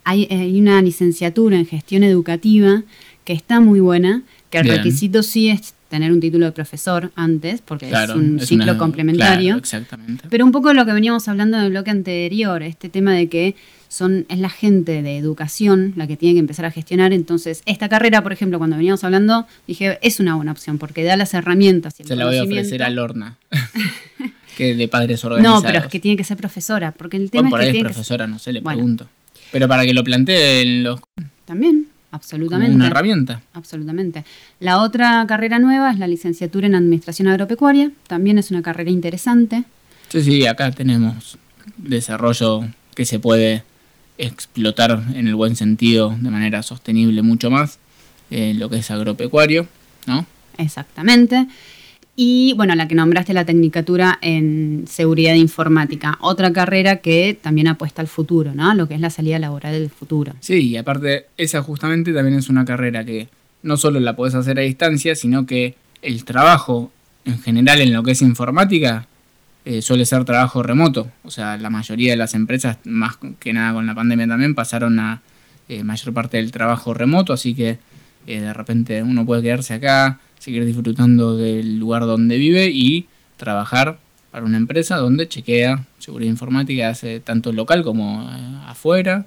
hay, hay una licenciatura en gestión educativa que está muy buena, que el Bien. requisito sí es tener un título de profesor antes, porque Claro, es un es ciclo una- complementario. claro, exactamente. Pero un poco lo que veníamos hablando en el bloque anterior, este tema de que son, es la gente de educación la que tiene que empezar a gestionar. Entonces, esta carrera, por ejemplo, cuando veníamos hablando, dije, es una buena opción porque da las herramientas y el Se la voy a ofrecer a Lorna, que de padres organizados. No, pero es que tiene que ser profesora, porque el tema Bueno, por es ahí que es tiene que profesora, no sé, le Bueno. pregunto. Pero para que lo planteen los, También, como absolutamente. una herramienta. Absolutamente. La otra carrera nueva es la licenciatura en Administración Agropecuaria. También es una carrera interesante. Sí, sí, acá tenemos desarrollo que se puede explotar en el buen sentido de manera sostenible mucho más, eh, lo que es agropecuario, ¿no? Exactamente. Y bueno, la que nombraste, la Tecnicatura en Seguridad Informática. Otra carrera que también apuesta al futuro, ¿no? Lo que es la salida laboral del futuro. Sí, y aparte, esa justamente también es una carrera que no solo la podés hacer a distancia, sino que el trabajo en general en lo que es informática eh, suele ser trabajo remoto. O sea, la mayoría de las empresas, más que nada con la pandemia también, pasaron a eh, mayor parte del trabajo remoto, así que eh, de repente uno puede quedarse acá, seguir disfrutando del lugar donde vive y trabajar para una empresa donde chequea seguridad informática, hace tanto local como eh, afuera.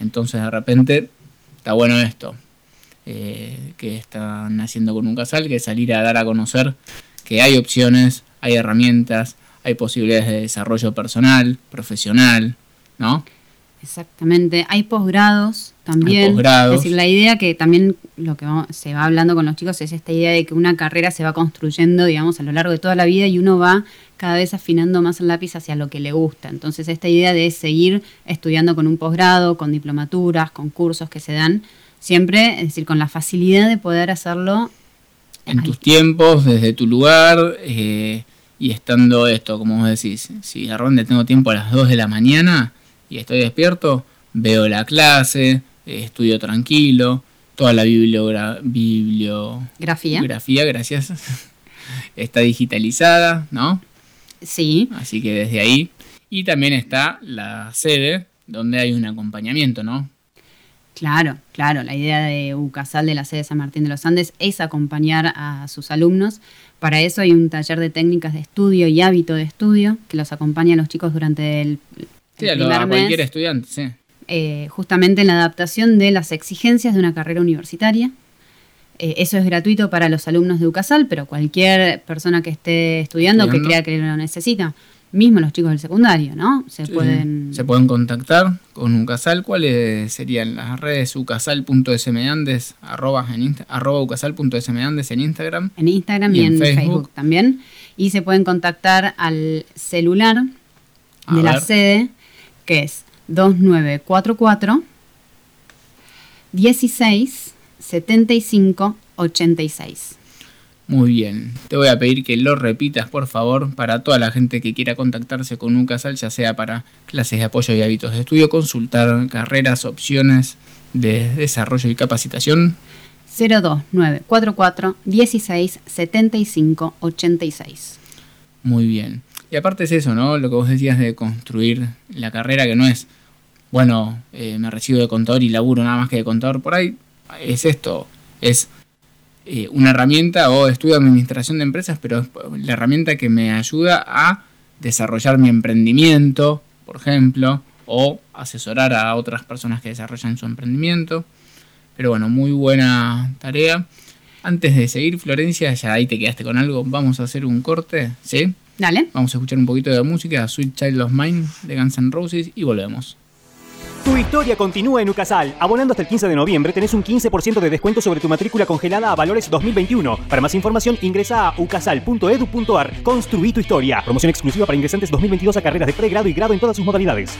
Entonces de repente está bueno esto eh, que están haciendo con un casal, que salir a dar a conocer que hay opciones, hay herramientas, hay posibilidades de desarrollo personal, profesional, ¿no? Exactamente. Hay posgrados también. Es decir, la idea que también lo que vamos- se va hablando con los chicos es esta idea de que una carrera se va construyendo, digamos, a lo largo de toda la vida y uno va cada vez afinando más el lápiz hacia lo que le gusta. Entonces, esta idea de seguir estudiando con un posgrado, con diplomaturas, con cursos que se dan, siempre, es decir, con la facilidad de poder hacerlo En tus tiempos, desde tu lugar eh, y estando esto, como vos decís, si de repente tengo tiempo a las 2 de la mañana y estoy despierto, veo la clase, estudio tranquilo, toda la bibliogra- bibliografía, Grafía. gracias, está digitalizada, ¿no? Sí. Así que desde ahí. Y también está la sede, donde hay un acompañamiento, ¿no? Claro, claro. La idea de UCASAL de la sede de San Martín de los Andes es acompañar a sus alumnos. Para eso hay un taller de técnicas de estudio y hábito de estudio que los acompaña a los chicos durante el, el Sí, a, lo- a cualquier estudiante, sí. Eh, justamente en la adaptación de las exigencias de una carrera universitaria. Eh, eso es gratuito para los alumnos de UCASAL, pero cualquier persona que esté estudiando, Estudiando. que crea que lo necesita, mismo los chicos del secundario, ¿no? Se Sí, pueden... Se pueden contactar con Ucasal. ¿Cuáles serían las redes? ucasal.smeandes, arroba, en insta- arroba ucasal.smeandes en Instagram. En Instagram y, en Facebook. también. Y se pueden contactar al celular A de la sede, que es 2944 16 75 86. Muy bien. Te voy a pedir que lo repitas, por favor, para toda la gente que quiera contactarse con Ucasal, ya sea para clases de apoyo y hábitos de estudio, consultar carreras, opciones de desarrollo y capacitación. 02944 16 75 86. Muy bien. Y aparte es eso, ¿no? Lo que vos decías de construir la carrera, que no es, bueno, eh, me recibo de contador y laburo nada más que de contador por ahí. Es esto, es eh, una herramienta o estudio administración de empresas, pero es la herramienta que me ayuda a desarrollar mi emprendimiento, por ejemplo, o asesorar a otras personas que desarrollan su emprendimiento. Pero bueno, muy buena tarea. Antes de seguir, Florencia, ya ahí te quedaste con algo. Vamos a hacer un corte, ¿sí? Dale. Vamos a escuchar un poquito de música, Sweet Child of Mine de Guns N' Roses y volvemos. Tu historia continúa en Ucasal. Abonando hasta el 15 de noviembre tenés un 15% de descuento sobre tu matrícula congelada a valores 2021. Para más información ingresa a ucasal.edu.ar. Construí tu historia. Promoción exclusiva para ingresantes 2022 a carreras de pregrado y grado en todas sus modalidades.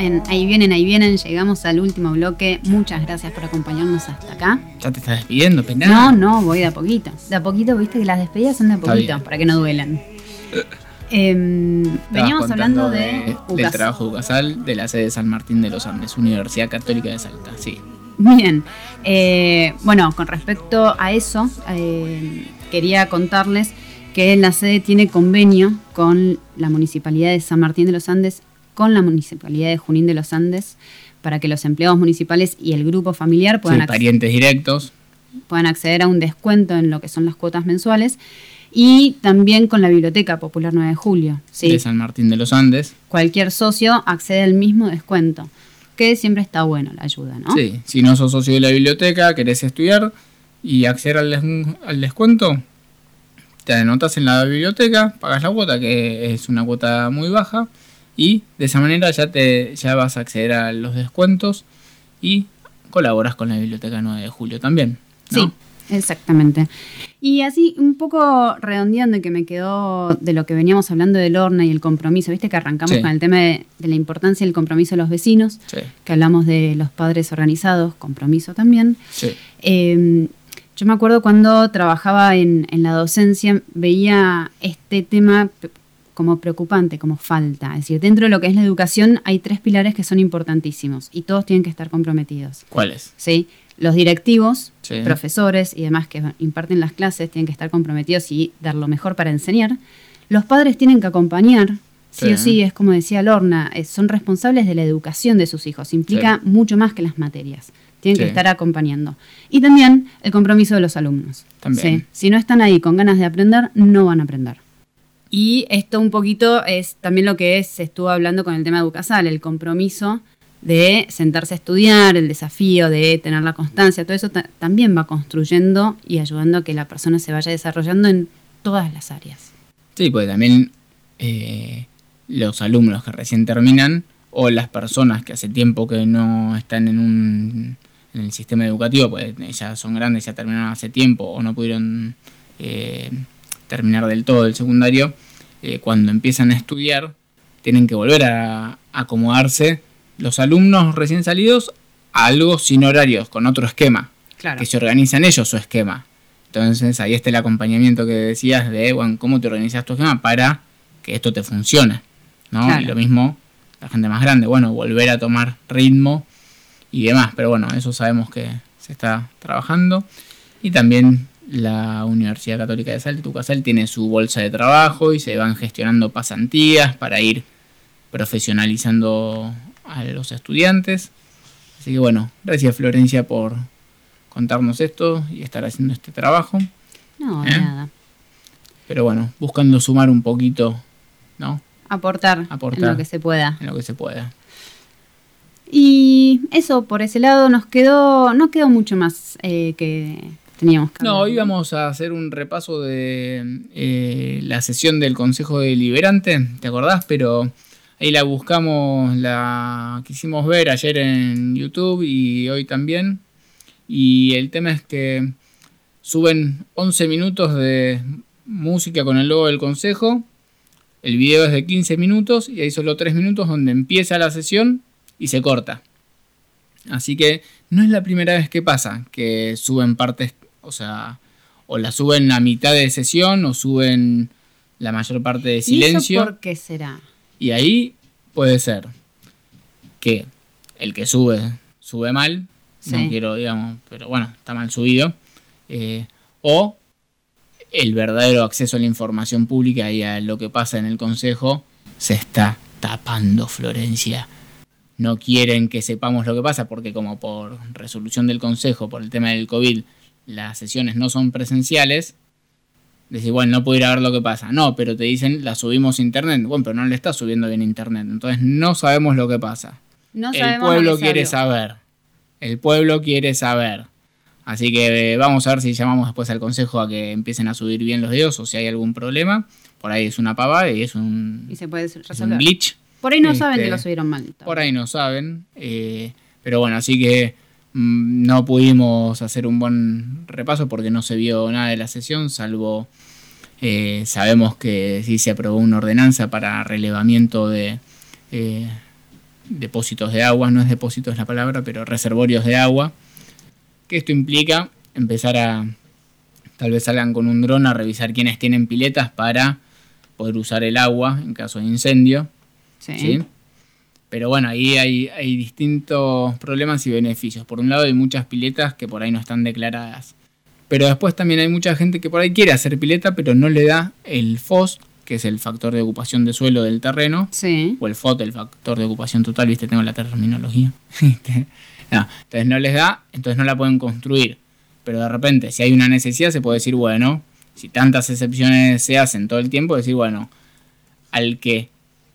En Ahí vienen, ahí vienen. Llegamos al último bloque. Muchas gracias por acompañarnos hasta acá. Ya te estás despidiendo, penal. No, no, voy de a poquito. De a poquito, viste que las despedidas son de a poquito, para que no duelan. Em, veníamos hablando de, del UCAS. trabajo de UCASAL de la sede de San Martín de los Andes, Universidad Católica de Salta. Sí. Bien, eh, bueno, con respecto a eso, eh, quería contarles que la sede tiene convenio con la Municipalidad de San Martín de los Andes, con la Municipalidad de Junín de los Andes, para que los empleados municipales y el grupo familiar puedan, Sí, parientes directos. puedan acceder a un descuento en lo que son las cuotas mensuales, y también con la Biblioteca Popular 9 de Julio. ¿sí? de San Martín de los Andes. Cualquier socio accede al mismo descuento, que siempre está bueno la ayuda, ¿no? Sí, si no sos socio de la biblioteca, querés estudiar y acceder al, des- al descuento, te anotas en la biblioteca, pagas la cuota, que es una cuota muy baja, y de esa manera ya, te, ya vas a acceder a los descuentos y colaboras con la biblioteca 9 de julio también. ¿no? Sí, exactamente. Y así, un poco redondeando y que me quedó de lo que veníamos hablando del horno y el compromiso, viste que arrancamos Sí. con el tema de, de la importancia del compromiso de los vecinos, Sí, que hablamos de los padres organizados, compromiso también. sí. Eh, yo me acuerdo cuando trabajaba en, en la docencia, veía este tema como preocupante, como falta. Es decir, dentro de lo que es la educación hay tres pilares que son importantísimos y todos tienen que estar comprometidos. ¿Cuáles? ¿sí? Los directivos, Sí. profesores y demás que imparten las clases tienen que estar comprometidos y dar lo mejor para enseñar. Los padres tienen que acompañar, sí, Sí. o sí, es como decía Lorna, eh, son responsables de la educación de sus hijos, implica mucho más que las materias. Tienen que Sí. estar acompañando. Y también el compromiso de los alumnos. También. ¿sí? Si no están ahí con ganas de aprender, no van a aprender. Y esto un poquito es también lo que es, se estuvo hablando con el tema de Educasal, el compromiso de sentarse a estudiar, el desafío de tener la constancia, todo eso ta- también va construyendo y ayudando a que la persona se vaya desarrollando en todas las áreas. Sí, porque también eh, los alumnos que recién terminan o las personas que hace tiempo que no están en un en el sistema educativo, pues ya son grandes, ya terminaron hace tiempo o no pudieron eh, terminar del todo el secundario, eh, cuando empiezan a estudiar tienen que volver a acomodarse los alumnos recién salidos a algo sin horarios, con otro esquema, Claro. que se organizan ellos su esquema. Entonces ahí está el acompañamiento que decías de, bueno, cómo te organizas tu esquema para que esto te funcione. ¿no? Claro. Y lo mismo, la gente más grande, bueno, volver a tomar ritmo y demás. Pero bueno, eso sabemos que se está trabajando. Y también la Universidad Católica de Salta, Tucasal, tiene su bolsa de trabajo y se van gestionando pasantías para ir profesionalizando a los estudiantes. Así que bueno, gracias Florencia por contarnos esto y estar haciendo este trabajo. No, ¿Eh? nada. Pero bueno, buscando sumar un poquito, ¿no? Aportar, Aportar. en lo que se pueda. En lo que se pueda. Y eso, por ese lado, nos quedó, no quedó mucho más eh, que, teníamos que No, hablar? íbamos a hacer un repaso de eh, la sesión del Consejo Deliberante, ¿te acordás? Pero ahí la buscamos, la quisimos ver ayer en YouTube y hoy también. Y el tema es que suben 11 minutos de música con el logo del Consejo. El video es de 15 minutos y hay solo 3 minutos donde empieza la sesión y se corta. Así que no es la primera vez que pasa que suben partes, o sea, o la suben a mitad de sesión o suben la mayor parte de ¿Y eso silencio. por qué será? Y ahí puede ser que el que sube, sube mal. Sí. No quiero, digamos, pero bueno, está mal subido. eh, o el verdadero acceso a la información pública y a lo que pasa en el consejo se está tapando, Florencia. No quieren que sepamos lo que pasa porque como por resolución del consejo, por el tema del COVID, las sesiones no son presenciales. Decís, bueno, no puedo ir a ver lo que pasa. No, pero te dicen, la subimos a internet. Bueno, pero no le está subiendo bien internet. Entonces no sabemos lo que pasa. No el pueblo quiere saber. El pueblo quiere saber. Así que eh, vamos a ver si llamamos después al consejo a que empiecen a subir bien los videos o si hay algún problema. Por ahí es una pavada y es un, Y se puede es un resolver. glitch. Por ahí no saben Este, que lo subieron mal. Por ahí no saben. eh, pero bueno, así que no pudimos hacer un buen repaso porque no se vio nada de la sesión, salvo eh, sabemos que sí se aprobó una ordenanza para relevamiento de eh, depósitos de agua, no es depósitos la palabra, pero reservorios de agua. Que esto implica empezar a, tal vez salgan con un dron a revisar quiénes tienen piletas para poder usar el agua en caso de incendio. Sí. ¿sí? Pero bueno, ahí hay, hay distintos problemas y beneficios. Por un lado hay muchas piletas que por ahí no están declaradas. Pero después también hay mucha gente que por ahí quiere hacer pileta, pero no le da el FOS, que es el factor de ocupación de suelo del terreno. Sí. O el FOT, el factor de ocupación total, viste, tengo la terminología. No, entonces no les da, entonces no la pueden construir. Pero de repente, si hay una necesidad, se puede decir, bueno, si tantas excepciones se hacen todo el tiempo, decir, bueno, al que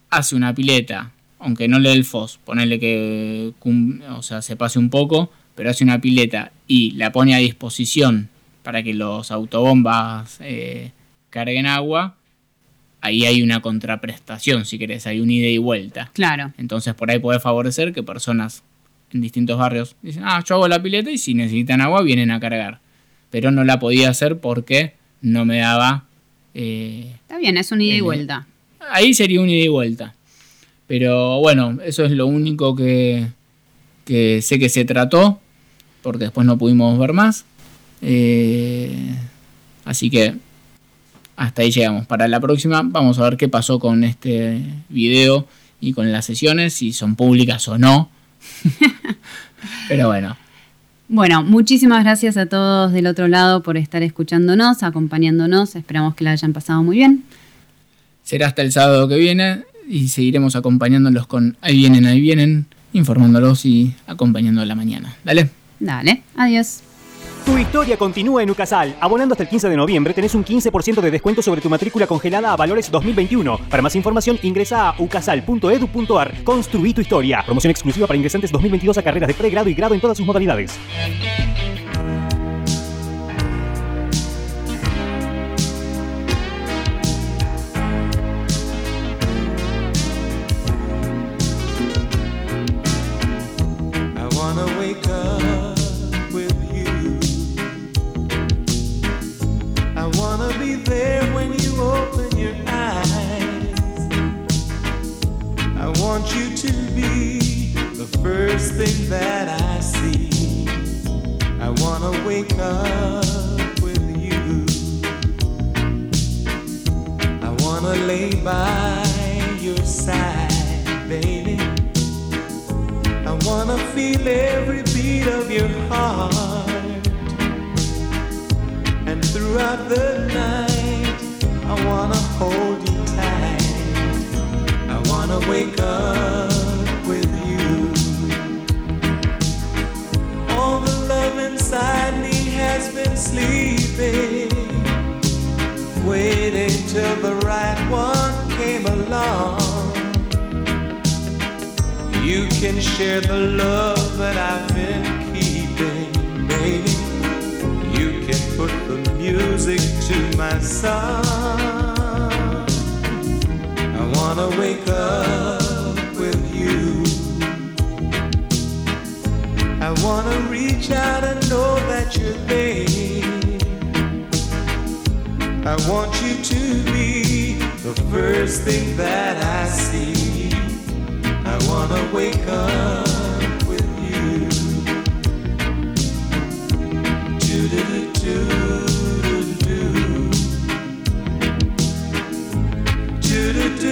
hace una pileta, aunque no le dé el FOS, ponerle que o sea, se pase un poco, pero hace una pileta y la pone a disposición para que los autobombas eh, carguen agua, ahí hay una contraprestación, si querés, hay un ida y vuelta. Claro. Entonces por ahí puede favorecer que personas en distintos barrios dicen, ah, yo hago la pileta y si necesitan agua vienen a cargar. Pero no la podía hacer porque no me daba... eh, Está bien, es un ida y El- vuelta. ahí sería un ida y vuelta. Pero bueno, eso es lo único que, que sé que se trató, porque después no pudimos ver más. Eh, así que hasta ahí llegamos. Para la próxima vamos a ver qué pasó con este video y con las sesiones, si son públicas o no. Pero bueno, Bueno, muchísimas gracias a todos del otro lado por estar escuchándonos, acompañándonos. Esperamos que la hayan pasado muy bien. será hasta el sábado que viene y seguiremos acompañándolos con Ahí vienen, ahí vienen, informándolos y acompañando la mañana. Dale. Dale, adiós. Tu historia continúa en Ucasal. Abonando hasta el 15 de noviembre tenés un 15% de descuento sobre tu matrícula congelada a valores 2021. Para más información ingresa a ucasal.edu.ar. Construí tu historia. Promoción exclusiva para ingresantes 2022 a carreras de pregrado y grado en todas sus modalidades.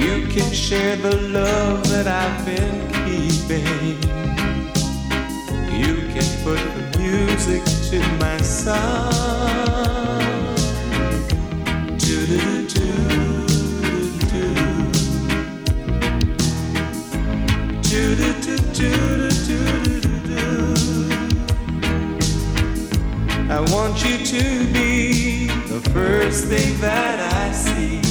You can share the love that I've been keeping. You can put the music to my song. I want you to be the first thing that I see.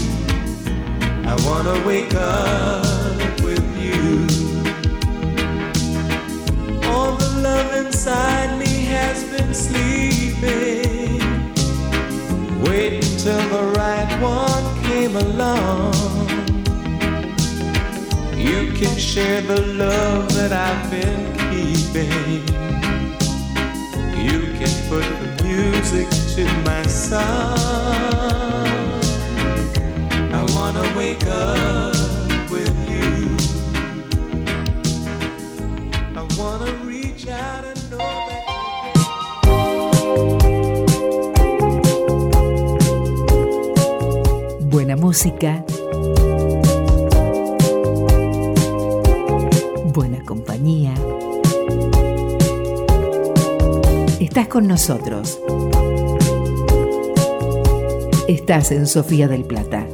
I wanna wake up with you. All the love inside me has been sleeping. Wait until the right one came along. You can share the love that I've been keeping. You can put the music to my song. Buena música. Buena compañía. Estás con nosotros. Estás en Sofía del Plata